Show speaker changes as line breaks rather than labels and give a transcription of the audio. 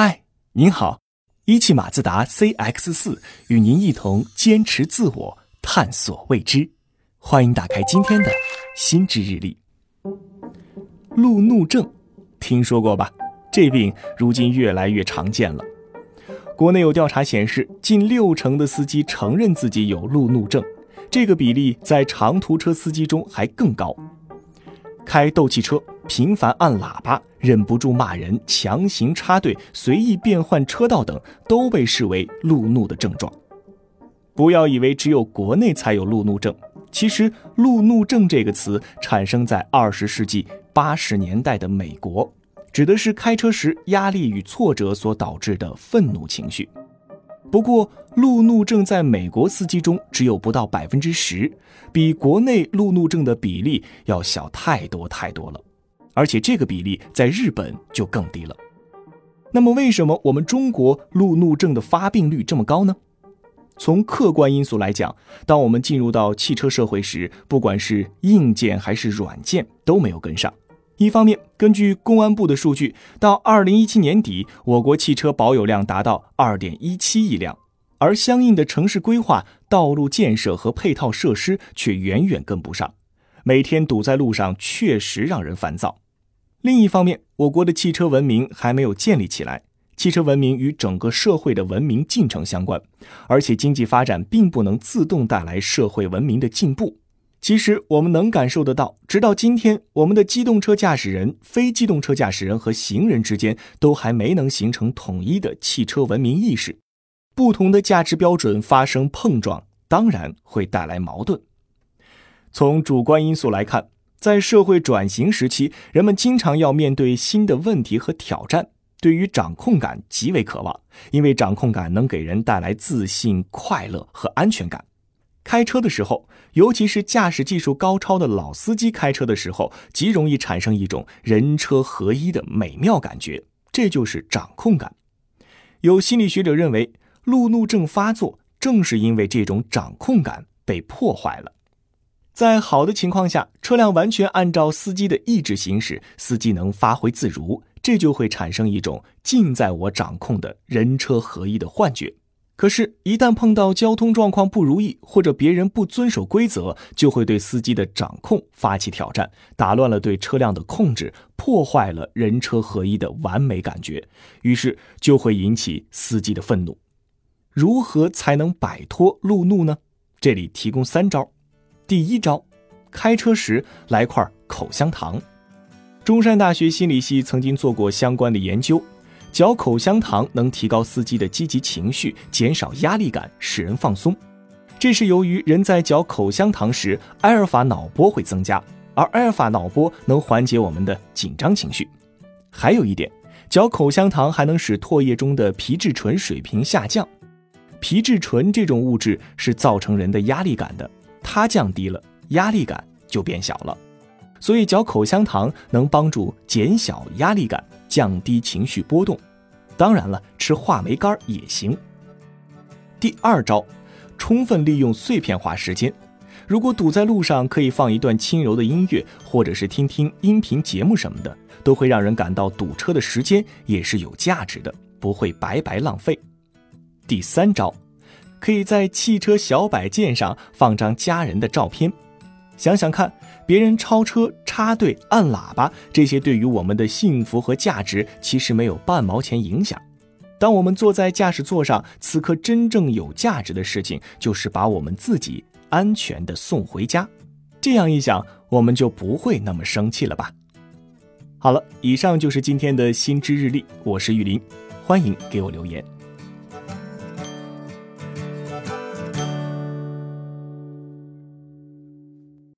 嗨，您好，一汽马自达 CX 四与您一同坚持自我，探索未知。欢迎打开今天的心智日历。路怒症，听说过吧？这病如今越来越常见了。国内有调查显示，近六成的司机承认自己有路怒症，这个比例在长途车司机中还更高。开斗气车。频繁按喇叭、忍不住骂人、强行插队、随意变换车道等，都被视为路怒的症状。不要以为只有国内才有路怒症，其实“路怒症”这个词产生在二十世纪八十年代的美国，指的是开车时压力与挫折所导致的愤怒情绪。不过，路怒症在美国司机中只有不到百分之十，比国内路怒症的比例要小太多太多了。而且这个比例在日本就更低了。那么，为什么我们中国路怒症的发病率这么高呢？从客观因素来讲，当我们进入到汽车社会时，不管是硬件还是软件都没有跟上。一方面，根据公安部的数据，到二零一七年底，我国汽车保有量达到二点一七亿辆，而相应的城市规划、道路建设和配套设施却远远跟不上，每天堵在路上确实让人烦躁。另一方面，我国的汽车文明还没有建立起来。汽车文明与整个社会的文明进程相关，而且经济发展并不能自动带来社会文明的进步。其实我们能感受得到，直到今天，我们的机动车驾驶人、非机动车驾驶人和行人之间都还没能形成统一的汽车文明意识。不同的价值标准发生碰撞，当然会带来矛盾。从主观因素来看。在社会转型时期，人们经常要面对新的问题和挑战，对于掌控感极为渴望，因为掌控感能给人带来自信、快乐和安全感。开车的时候，尤其是驾驶技术高超的老司机开车的时候，极容易产生一种人车合一的美妙感觉，这就是掌控感。有心理学者认为，路怒症发作正是因为这种掌控感被破坏了。在好的情况下，车辆完全按照司机的意志行驶，司机能发挥自如，这就会产生一种尽在我掌控的人车合一的幻觉。可是，一旦碰到交通状况不如意，或者别人不遵守规则，就会对司机的掌控发起挑战，打乱了对车辆的控制，破坏了人车合一的完美感觉，于是就会引起司机的愤怒。如何才能摆脱路怒呢？这里提供三招。第一招，开车时来块口香糖。中山大学心理系曾经做过相关的研究，嚼口香糖能提高司机的积极情绪，减少压力感，使人放松。这是由于人在嚼口香糖时，阿尔法脑波会增加，而阿尔法脑波能缓解我们的紧张情绪。还有一点，嚼口香糖还能使唾液中的皮质醇水平下降。皮质醇这种物质是造成人的压力感的。它降低了，压力感就变小了，所以嚼口香糖能帮助减小压力感，降低情绪波动。当然了，吃话梅干也行。第二招，充分利用碎片化时间。如果堵在路上，可以放一段轻柔的音乐，或者是听听音频节目什么的，都会让人感到堵车的时间也是有价值的，不会白白浪费。第三招。可以在汽车小摆件上放张家人的照片，想想看，别人超车、插队、按喇叭，这些对于我们的幸福和价值其实没有半毛钱影响。当我们坐在驾驶座上，此刻真正有价值的事情就是把我们自己安全的送回家。这样一想，我们就不会那么生气了吧？好了，以上就是今天的新知日历，我是玉林，欢迎给我留言。